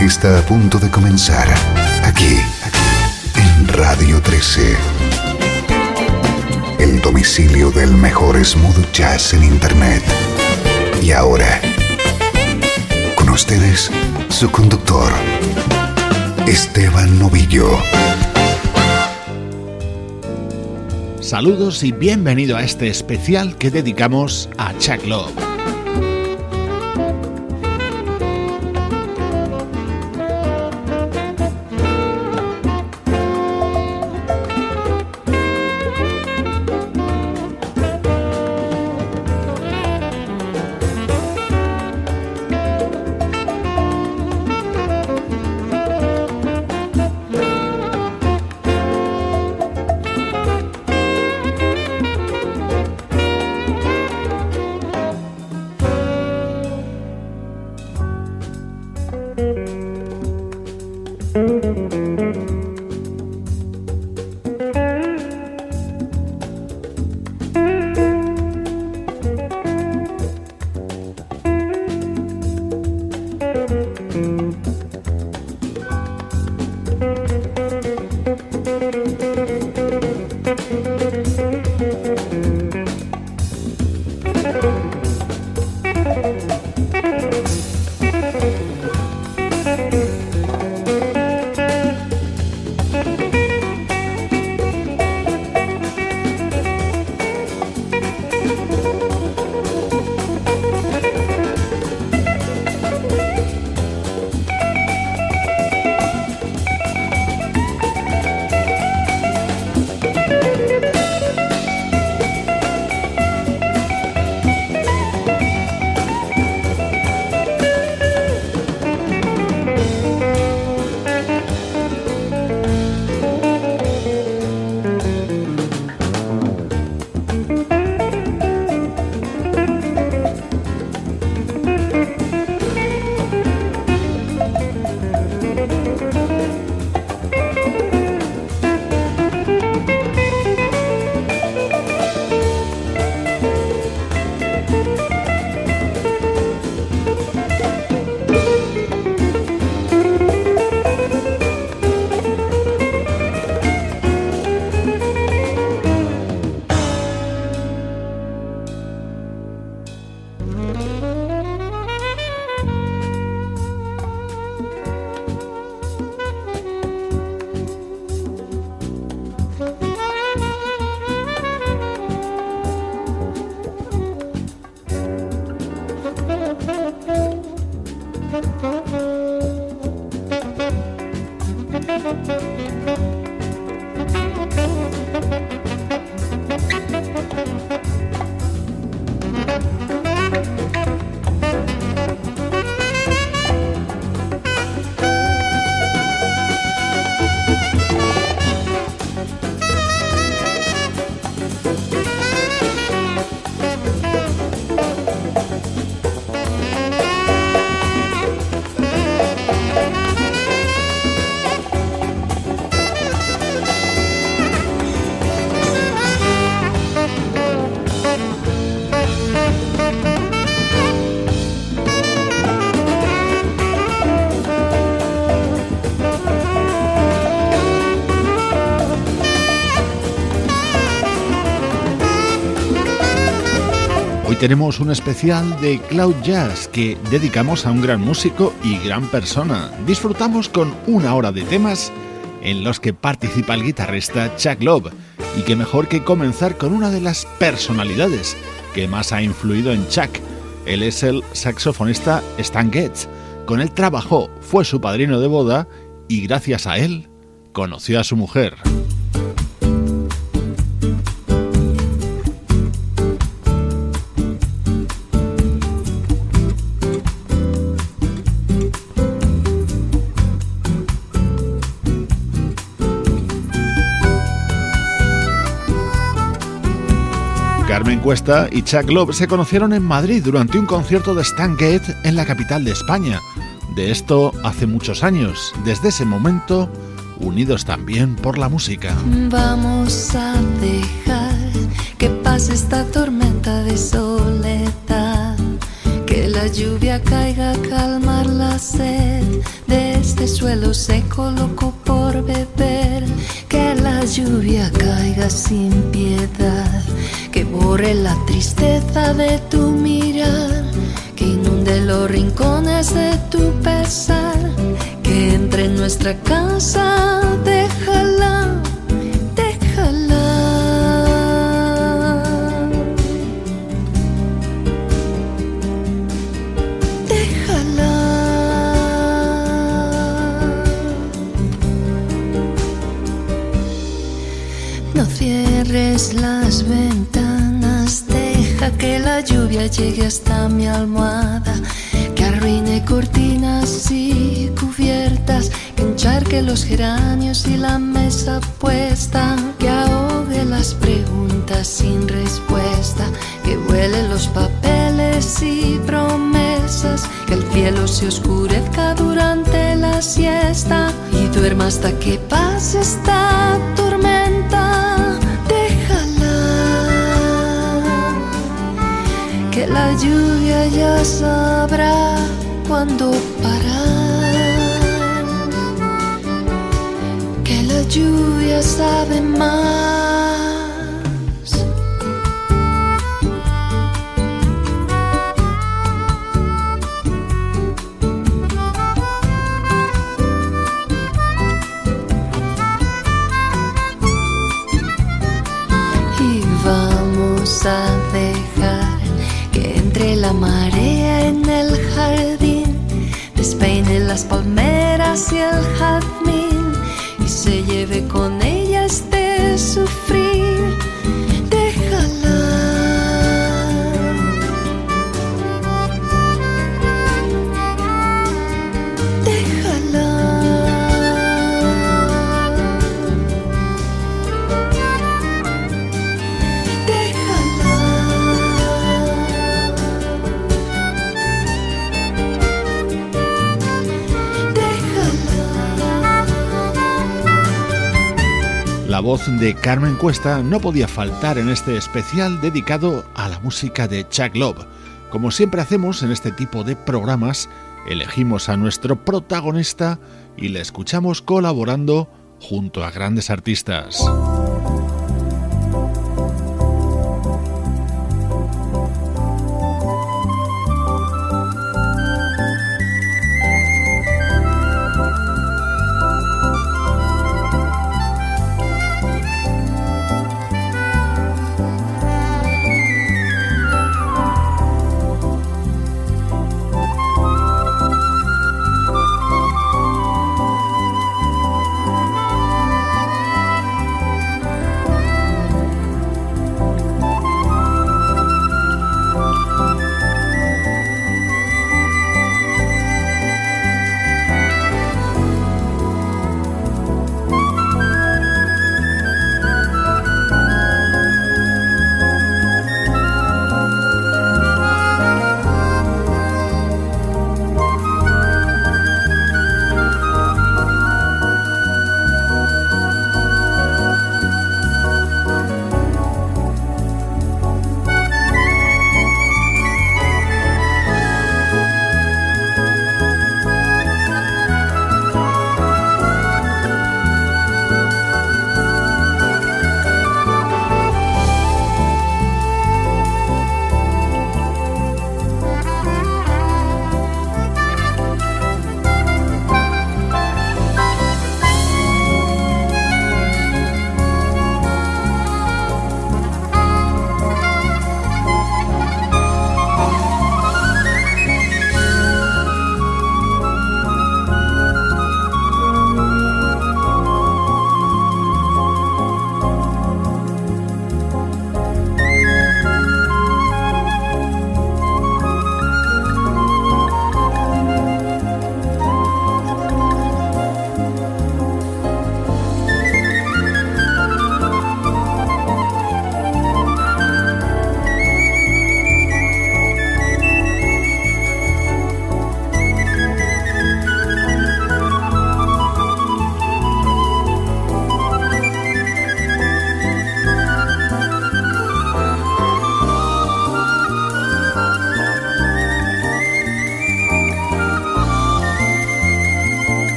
Está a punto de comenzar aquí, en Radio 13. El domicilio del mejor smooth jazz en Internet. Y ahora, con ustedes, su conductor, Esteban Novillo. Saludos y bienvenido a este especial que dedicamos a Chuck Love. Tenemos un especial de Cloud Jazz que dedicamos a un gran músico y gran persona. Disfrutamos con una hora de temas en los que participa el guitarrista Chuck Love. Y qué mejor que comenzar con una de las personalidades que más ha influido en Chuck. Él es el saxofonista Stan Getz. Con él trabajó, fue su padrino de boda y gracias a él conoció a su mujer. Cuesta y Chuck Love se conocieron en Madrid durante un concierto de Stan Getz en la capital de España. De esto hace muchos años. Desde ese momento, unidos también por la música. Vamos a dejar que pase esta tormenta de soledad. Que la lluvia caiga a calmar la sed de este suelo seco loco por beber. Que la lluvia caiga sin piedad. Que borre la tristeza de tu mirar. Que inunde los rincones de tu pesar que entre en nuestra casa, lluvia llegue hasta mi almohada arruine cortinas y cubiertas, que encharque los geranios y la mesa puesta, que ahogue las preguntas sin respuesta, que huele los papeles y promesas, que el cielo se oscurezca durante la siesta y duerma hasta que pase esta tormenta. Que la lluvia ya sabrá cuando parar, que la lluvia sabe más. Voz de Carmen Cuesta no podía faltar en este especial dedicado a la música de Chuck Love. Como siempre hacemos en este tipo de programas, elegimos a nuestro protagonista y le escuchamos colaborando junto a grandes artistas.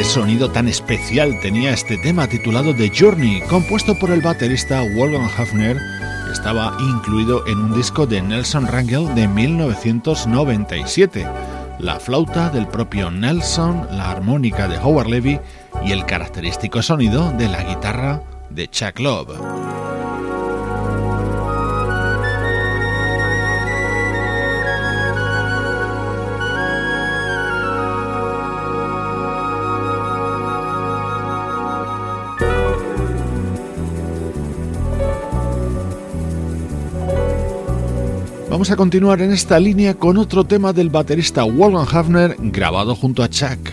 Qué sonido tan especial tenía este tema titulado The Journey, compuesto por el baterista Wolfgang Hafner, estaba incluido en un disco de Nelson Rangel de 1997. La flauta del propio Nelson, la armónica de Howard Levy y el característico sonido de la guitarra de Chuck Love. Vamos a continuar en esta línea con otro tema del baterista Wolfgang Hafner grabado junto a Chuck.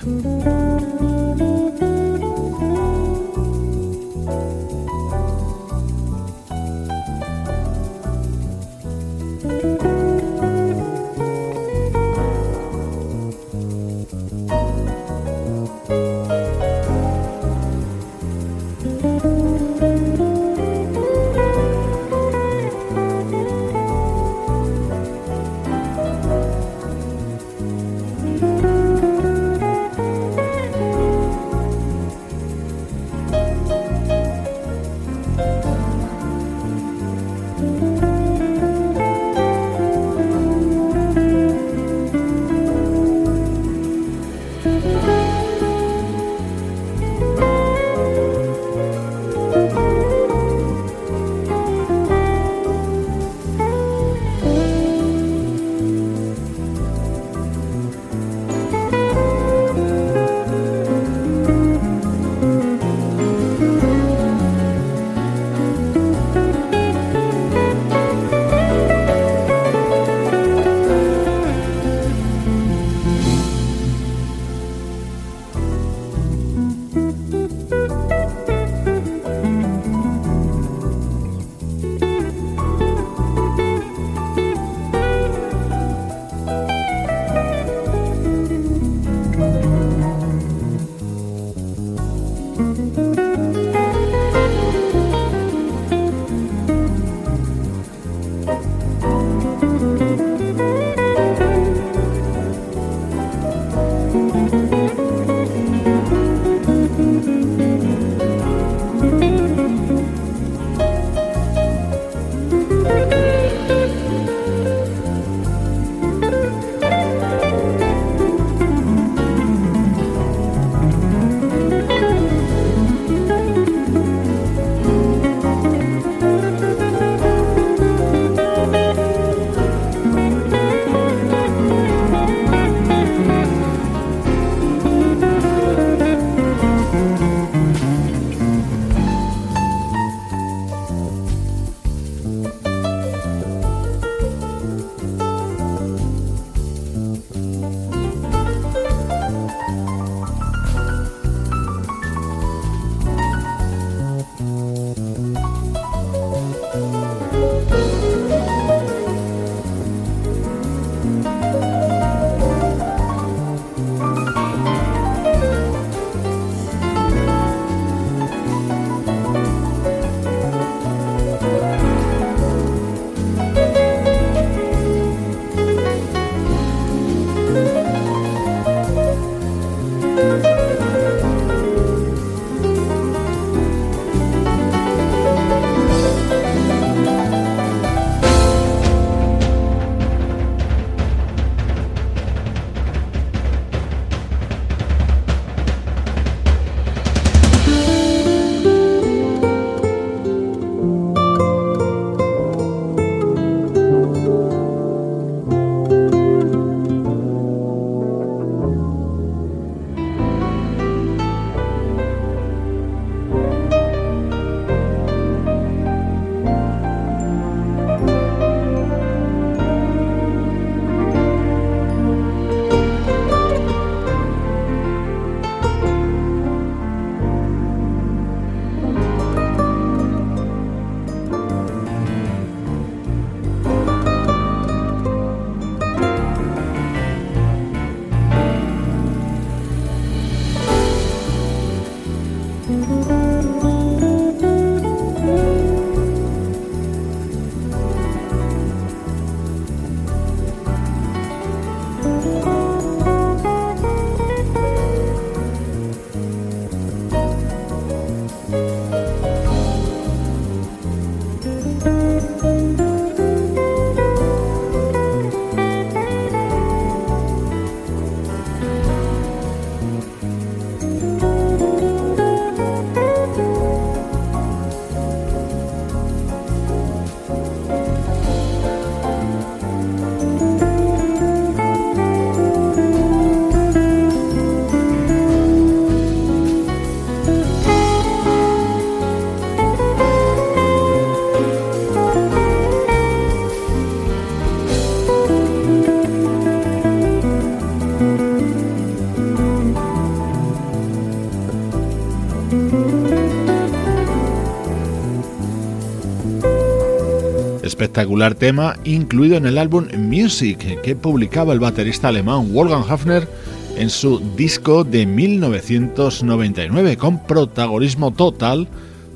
Espectacular tema incluido en el álbum Music que publicaba el baterista alemán Wolfgang Hafner en su disco de 1999 con protagonismo total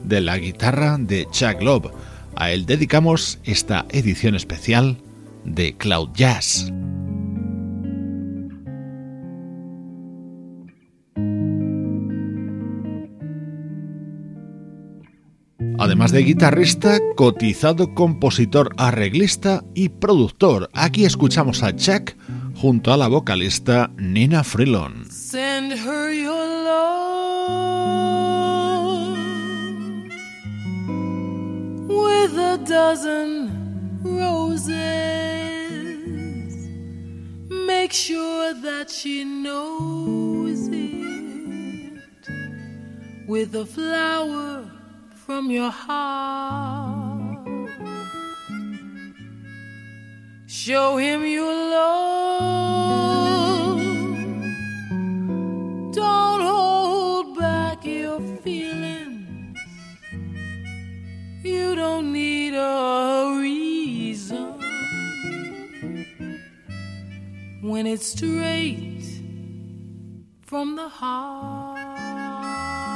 de la guitarra de Chuck Love. A él dedicamos esta edición especial de Cloud Jazz. Además de guitarrista, cotizado compositor, arreglista y productor. Aquí escuchamos a Chuck junto a la vocalista Nina Freelon. Send her your love with a dozen roses. Make sure that she knows it with a flower from your heart. Show him your love. Don't hold back your feelings. You don't need a reason when it's straight from the heart.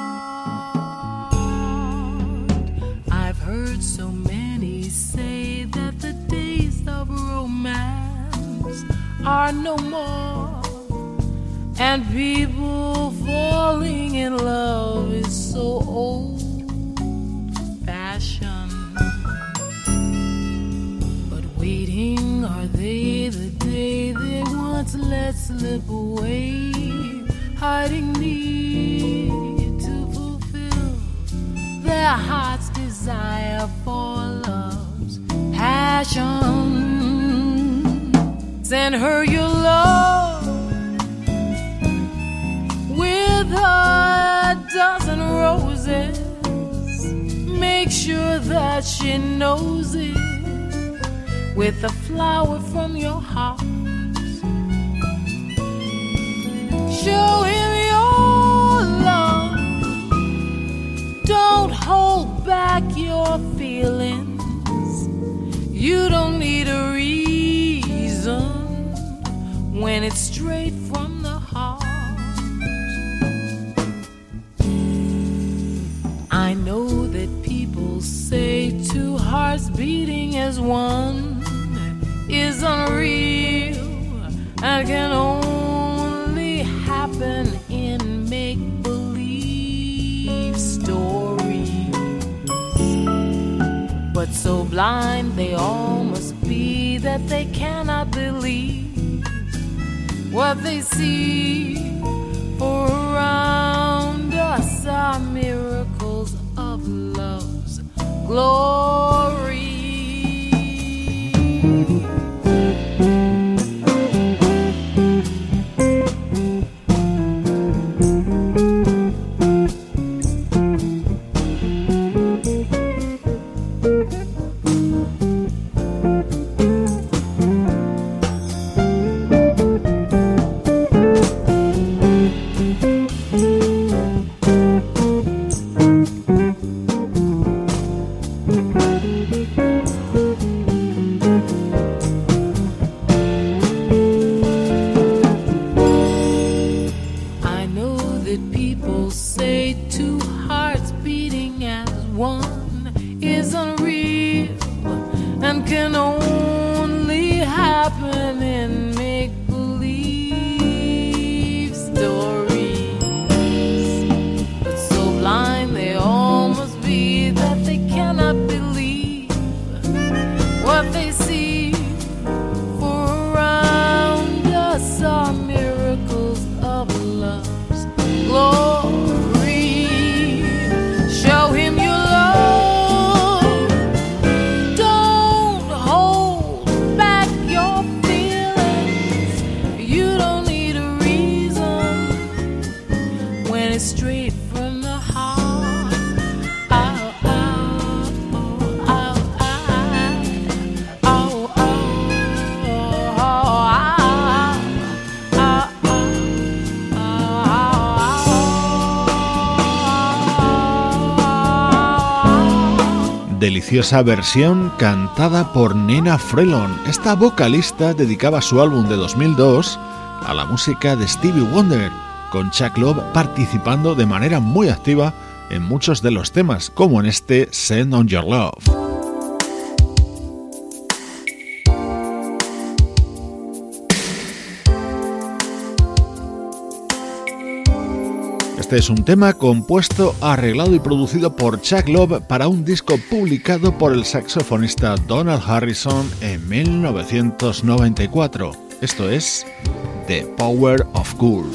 Heard so many say that the days of romance are no more, and people falling in love is so old fashioned. But waiting, are they the day they once let slip away, hiding need to fulfill their heart's desire for love's passion. Send her your love with a dozen roses. Make sure that she knows it with a flower from your heart. Show him your love. Back your feelings. You don't need a reason when it's straight from the heart. I know that people say two hearts beating as one is unreal and can only happen so blind they all must be that they cannot believe what they see. For around us are miracles of love's glory. Versión cantada por Nina Freelon. Esta vocalista dedicaba su álbum de 2002 a la música de Stevie Wonder, con Chuck Love participando de manera muy activa en muchos de los temas, como en este Send on Your Love. Este es un tema compuesto, arreglado y producido por Chuck Love para un disco publicado por el saxofonista Donald Harrison en 1994. Esto es The Power of Cool.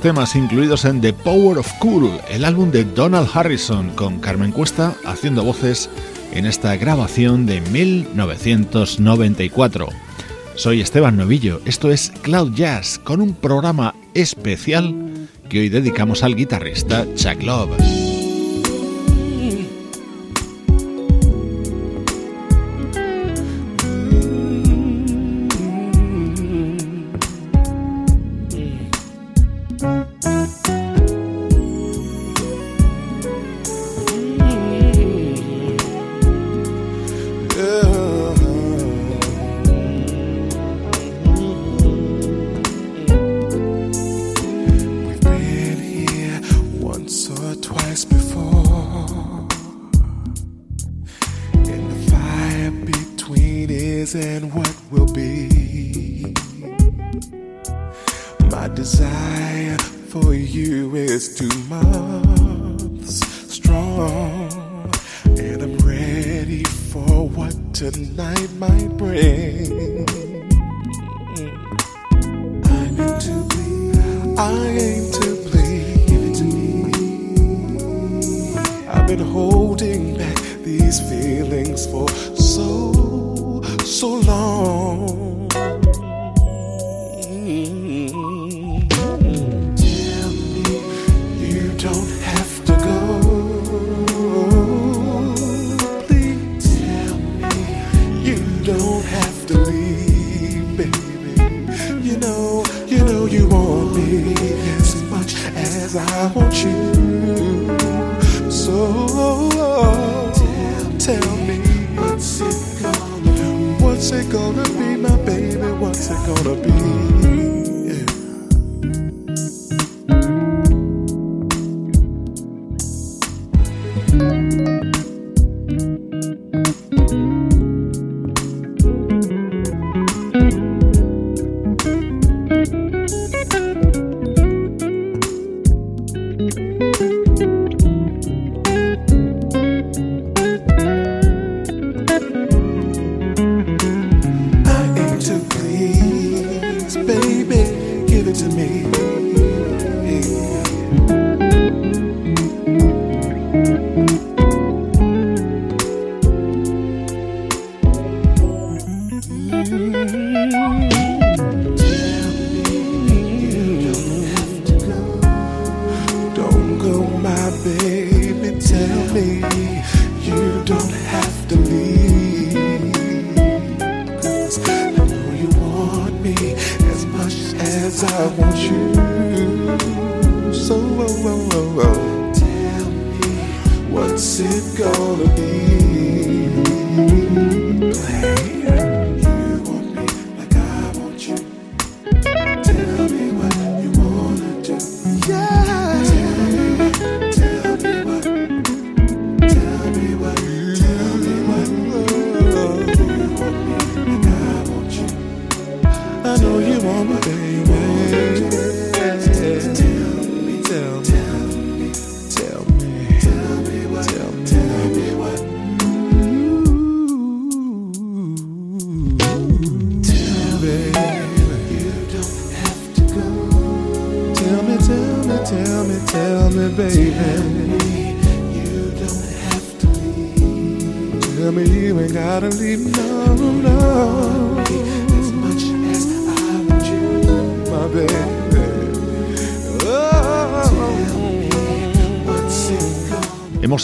Temas incluidos en The Power of Cool, el álbum de Donald Harrison, con Carmen Cuesta haciendo voces en esta grabación de 1994. Soy Esteban Novillo, esto es Cloud Jazz, con un programa especial que hoy dedicamos al guitarrista Chuck Love.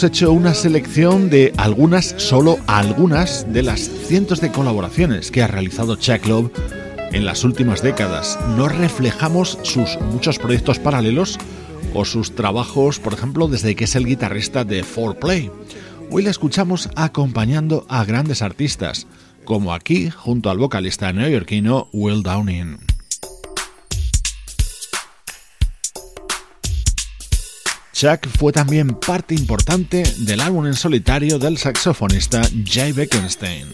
Hemos hecho una selección de algunas, solo algunas, de las cientos de colaboraciones que ha realizado Chuck Love en las últimas décadas. No reflejamos sus muchos proyectos paralelos o sus trabajos, por ejemplo, desde que es el guitarrista de 4Play. Hoy le escuchamos acompañando a grandes artistas, como aquí junto al vocalista neoyorquino Will Downing. Chuck fue también parte importante del álbum en solitario del saxofonista Jay Beckenstein.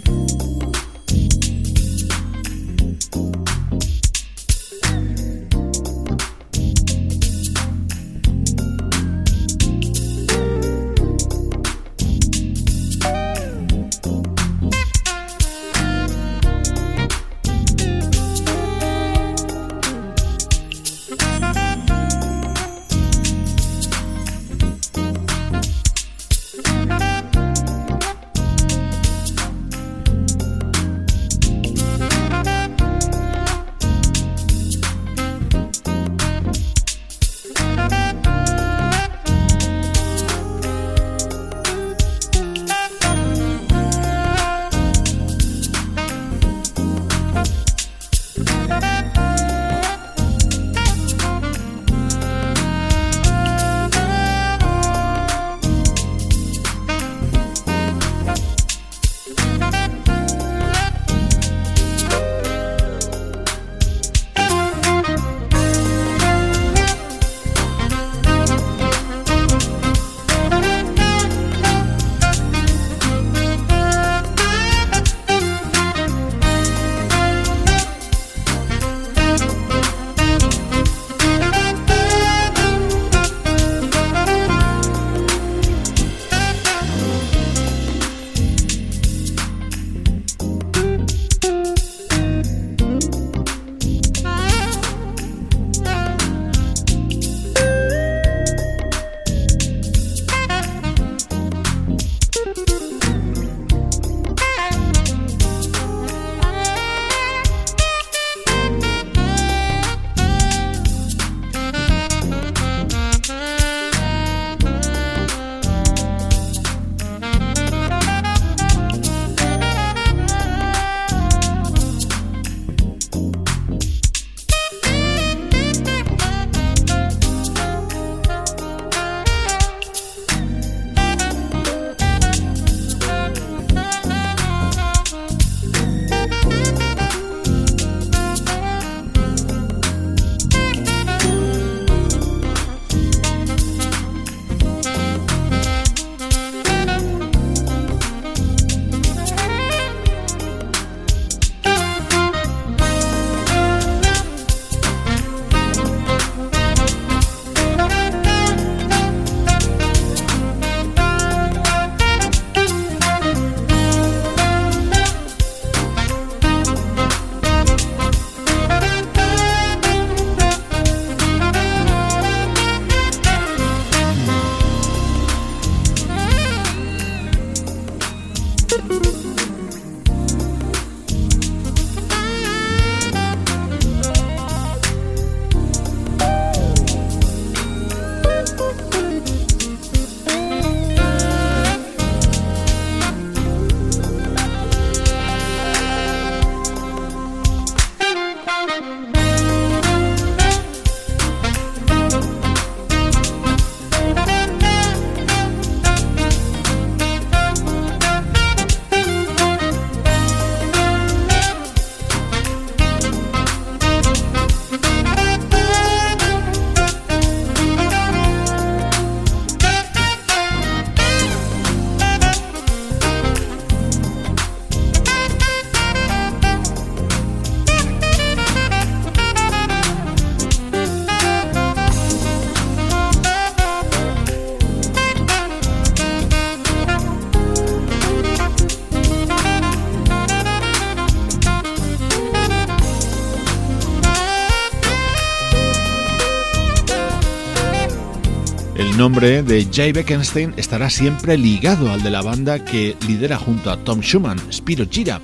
Nombre de Jay Beckenstein estará siempre ligado al de la banda que lidera junto a Tom Schumann, Spiro Gira.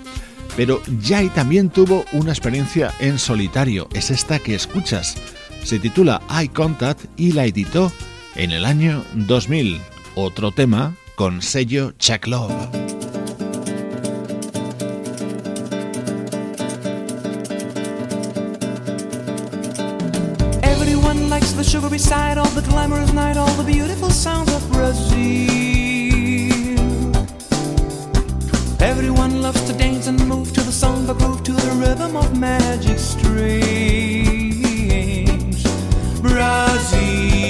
Pero Jay también tuvo una experiencia en solitario, es esta que escuchas. Se titula Eye Contact y la editó en el año 2000. Otro tema con sello Chuck Love. The sugary side, all the glamorous night, all the beautiful sounds of Brazil. Everyone loves to dance and move to the song, the groove, to the rhythm of magic strings. Brazil,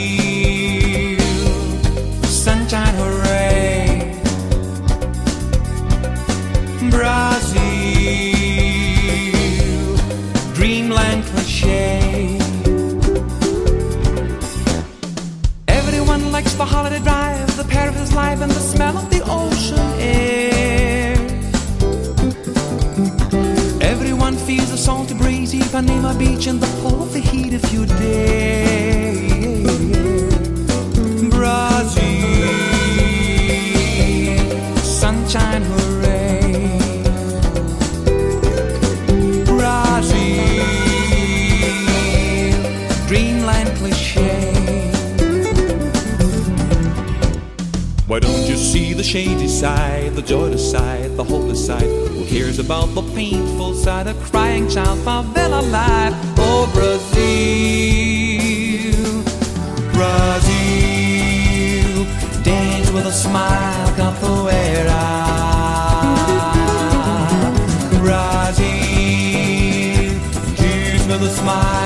the holiday drive, the pair of his life, and the smell of the ocean air. Everyone feels the salty breeze, Ipanema Beach, and the pull of the heat if you dare. Brazil, shady side, the joyous side, the hopeless side? Who cares about the painful side, a crying child, favela life? Oh, Brazil, Brazil, dance with a smile, capoeira. Brazil, dance with a smile,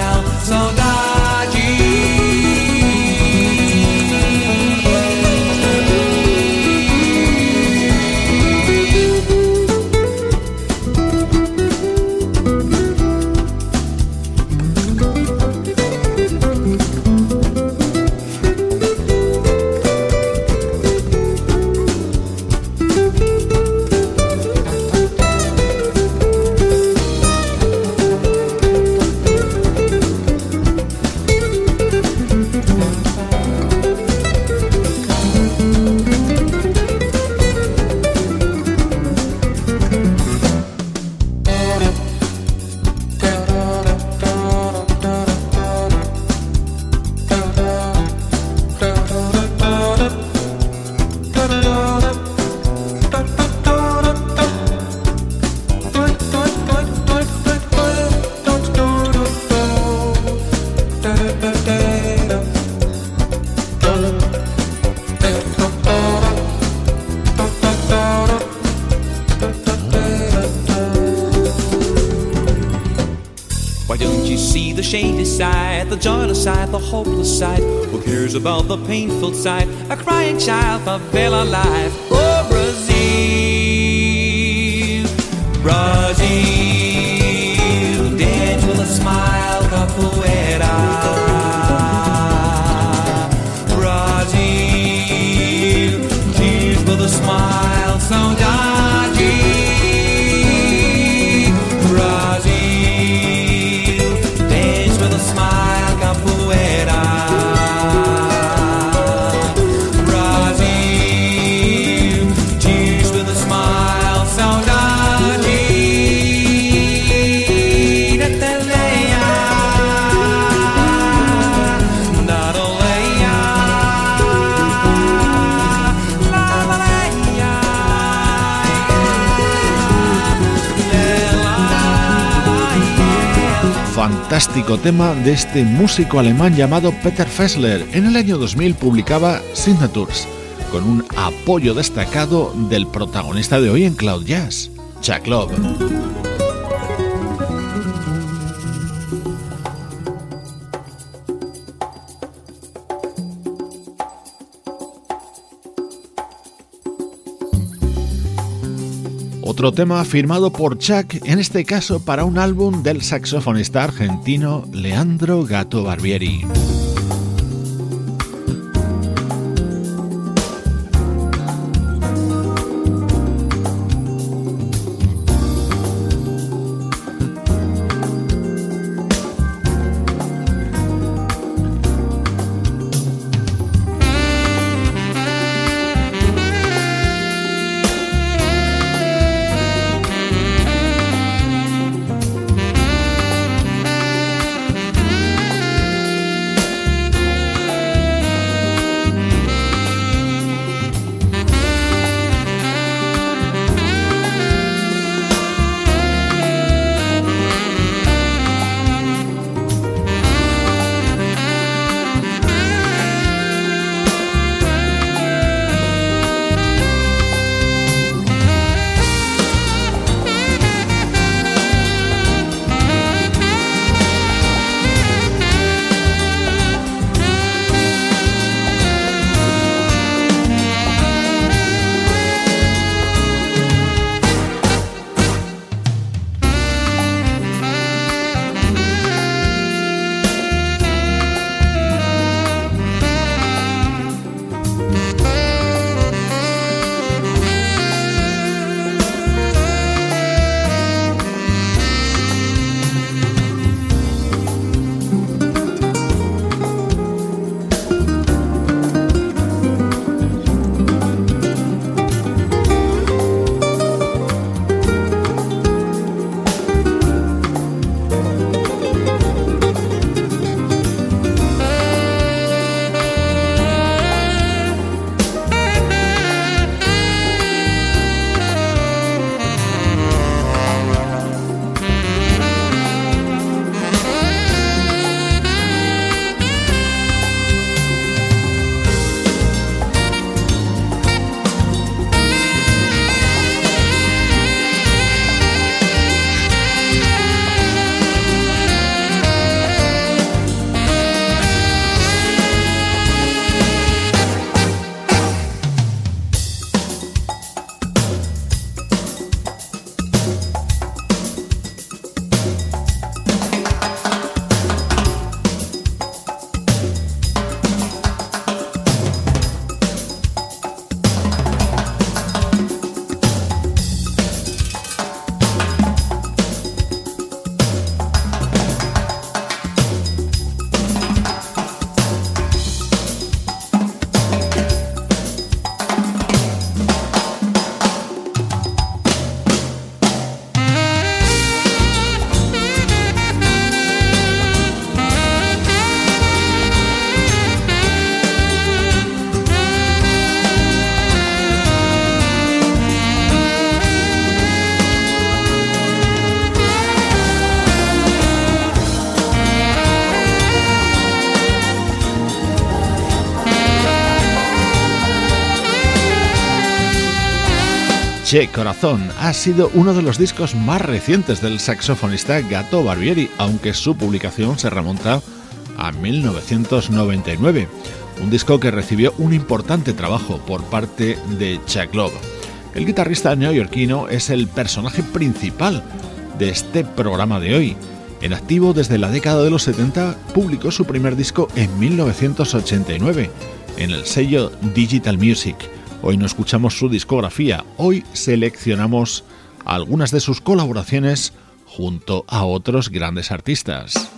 Who cares about the painful sight, a crying child, favela life. Oh, Brazil, Brazil, dance with a smile, capoeira. Fantástico tema de este músico alemán llamado Peter Fessler. En el año 2000 publicaba Signatures, con un apoyo destacado del protagonista de hoy en Cloud Jazz, Chuck Love. Otro tema firmado por Chuck, en este caso para un álbum del saxofonista argentino Leandro Gato Barbieri. Che Corazón ha sido uno de los discos más recientes del saxofonista Gato Barbieri, aunque su publicación se remonta a 1999, un disco que recibió un importante trabajo por parte de Chuck Love. El guitarrista neoyorquino es el personaje principal de este programa de hoy. En activo desde la década de los 70, publicó su primer disco en 1989 en el sello Digital Music. Hoy no escuchamos su discografía, hoy seleccionamos algunas de sus colaboraciones junto a otros grandes artistas.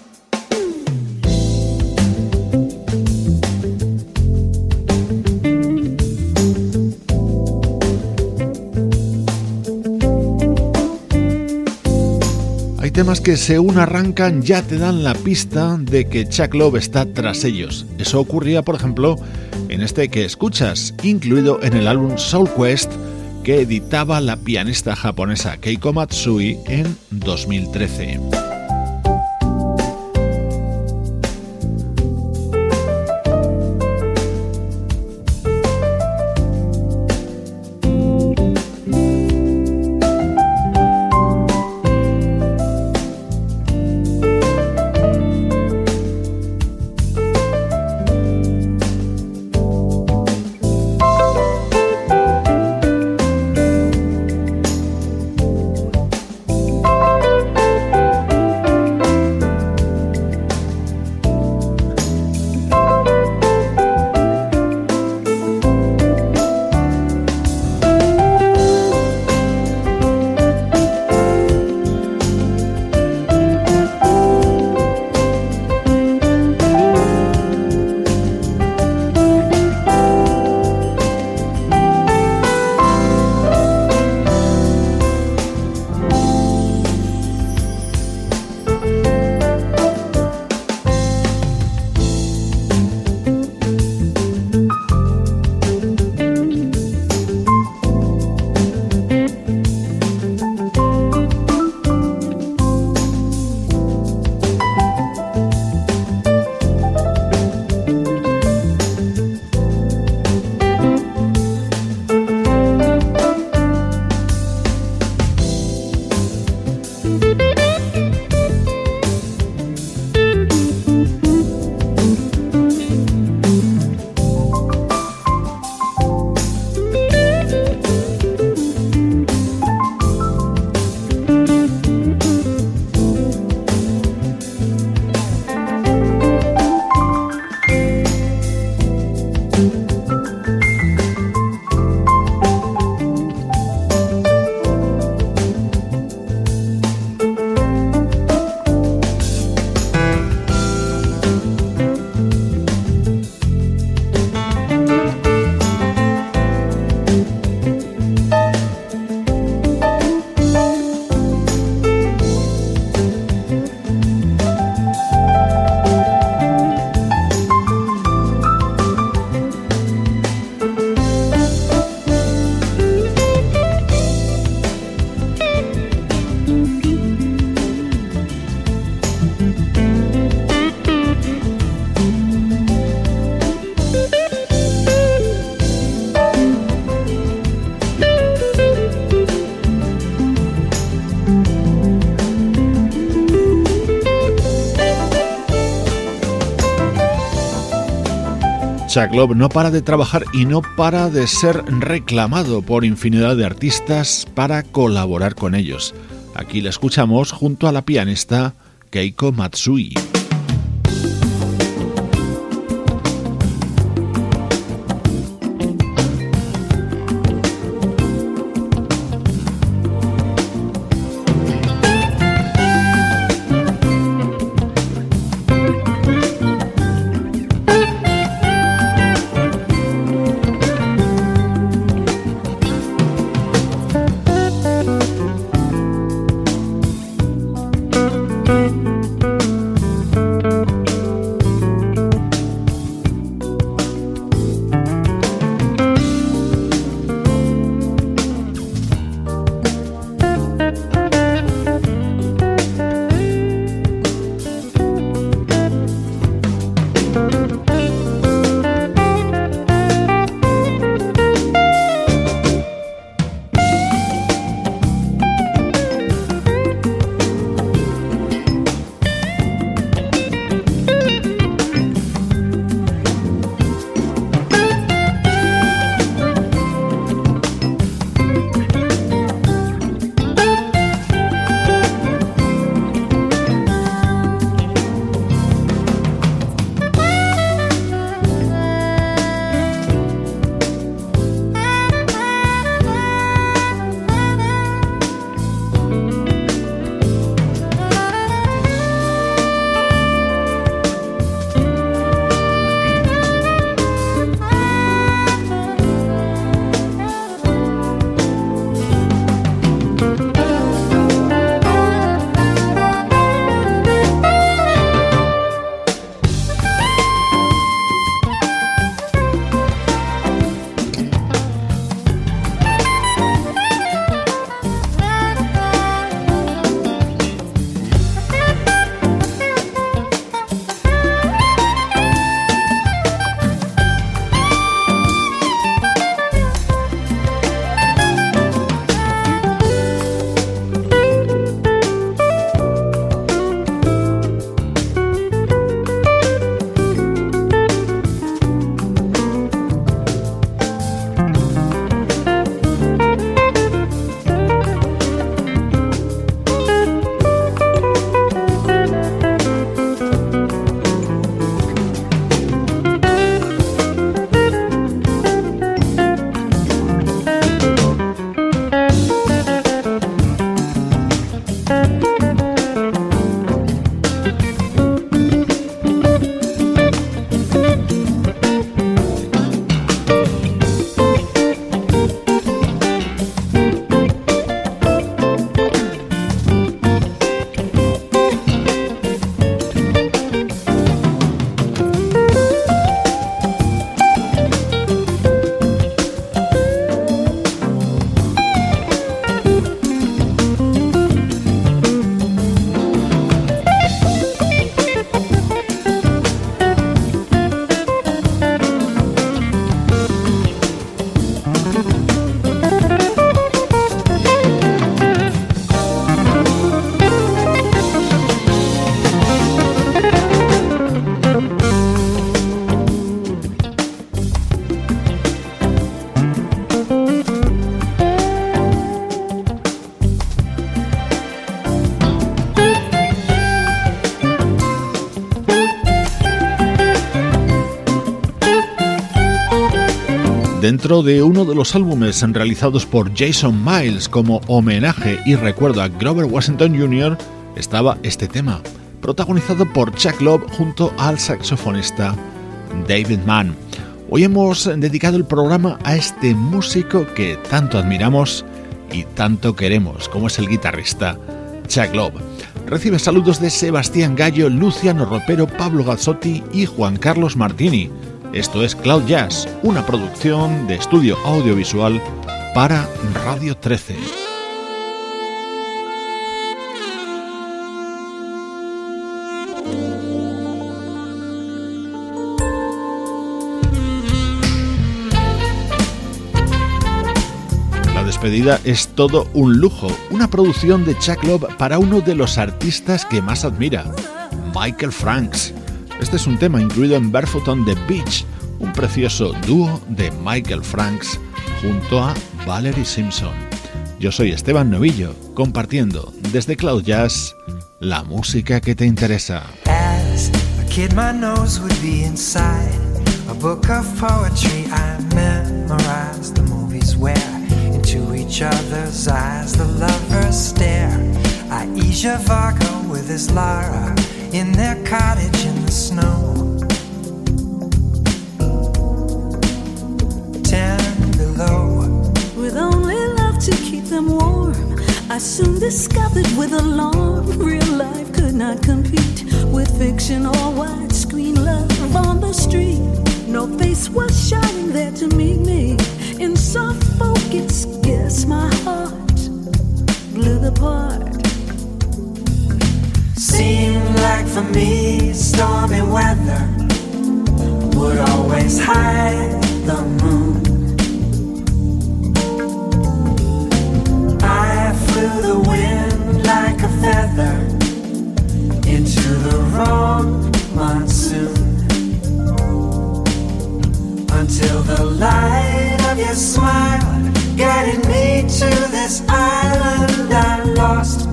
Temas que según arrancan ya te dan la pista de que Chuck Love está tras ellos. Eso ocurría, por ejemplo, en este que escuchas, incluido en el álbum Soul Quest que editaba la pianista japonesa Keiko Matsui en 2013. Chuck no para de trabajar y no para de ser reclamado por infinidad de artistas para colaborar con ellos. Aquí la escuchamos junto a la pianista Keiko Matsui. De uno de los álbumes realizados por Jason Miles como homenaje y recuerdo a Grover Washington Jr. estaba este tema, protagonizado por Chuck Love junto al saxofonista David Mann. Hoy hemos dedicado el programa a este músico que tanto admiramos y tanto queremos, como es el guitarrista Chuck Love. Recibe saludos de Sebastián Gallo, Luciano Ropero, Pablo Gazzotti y Juan Carlos Martini. Esto es Cloud Jazz, una producción de estudio audiovisual para Radio 13. La despedida es todo un lujo, una producción de Chuck Love para uno de los artistas que más admira, Michael Franks. Este es un tema incluido en Barefoot on the Beach, un precioso dúo de Michael Franks junto a Valerie Simpson. Yo soy Esteban Novillo, compartiendo desde Cloud Jazz la música que te interesa. As a kid, my nose would be inside a book of poetry. I memorized the movies where into each other's eyes the lovers stare. Aisha Vargo with his Lara in their cottage in the snow. Ten below. With only love to keep them warm. I soon discovered with alarm real life could not compete with fiction or widescreen love on the street. No face was shining there to meet me. In soft focus, guess my heart blew the part. Seemed like for me, stormy weather would always hide the moon. I flew the wind like a feather into the wrong monsoon until the light of your smile guided me to this island. I lost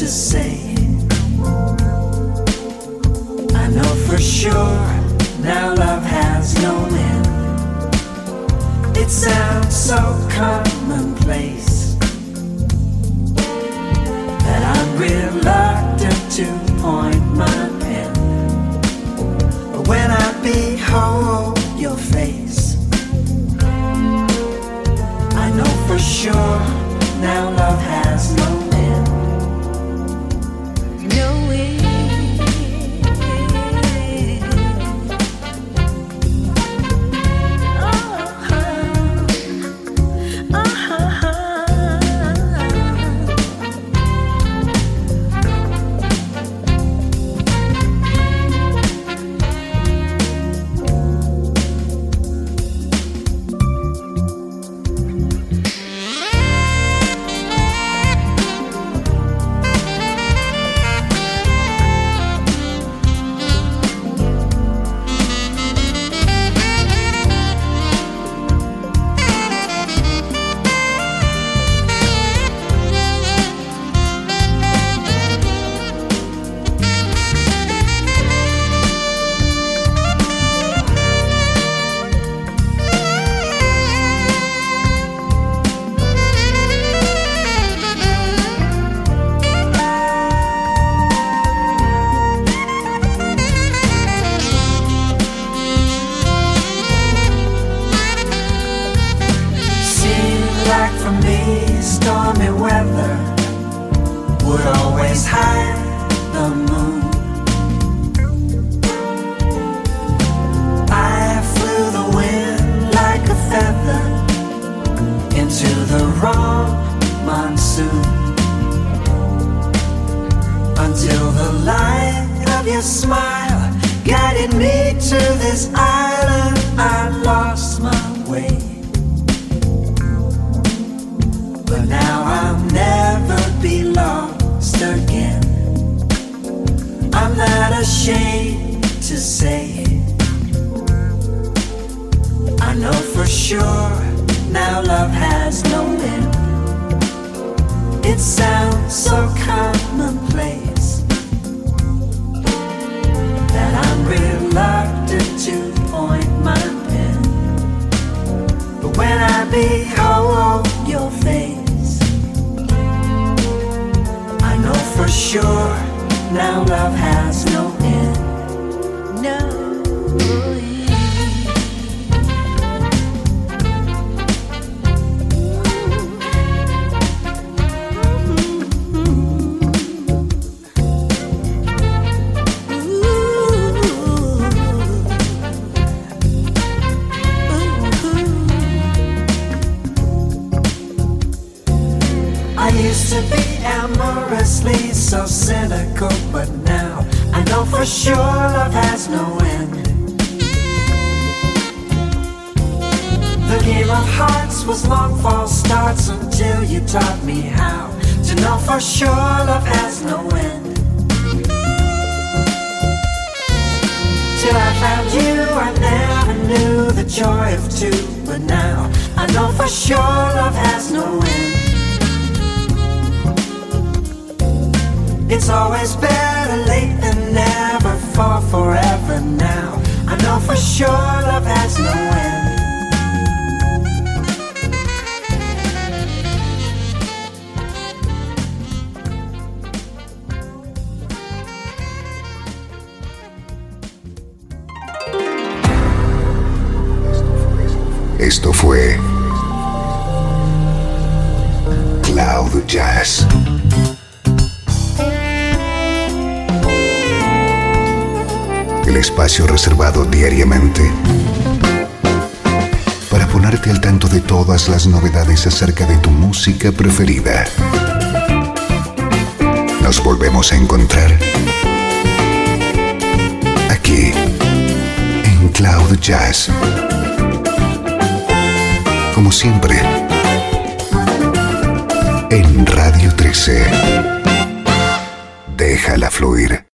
to say I know for sure now love has no end. It sounds so commonplace that I'm reluctant to point my pen. But when I behold your face, I know for sure now love has no end. preferida. Nos volvemos a encontrar aquí en Cloud Jazz. Como siempre, en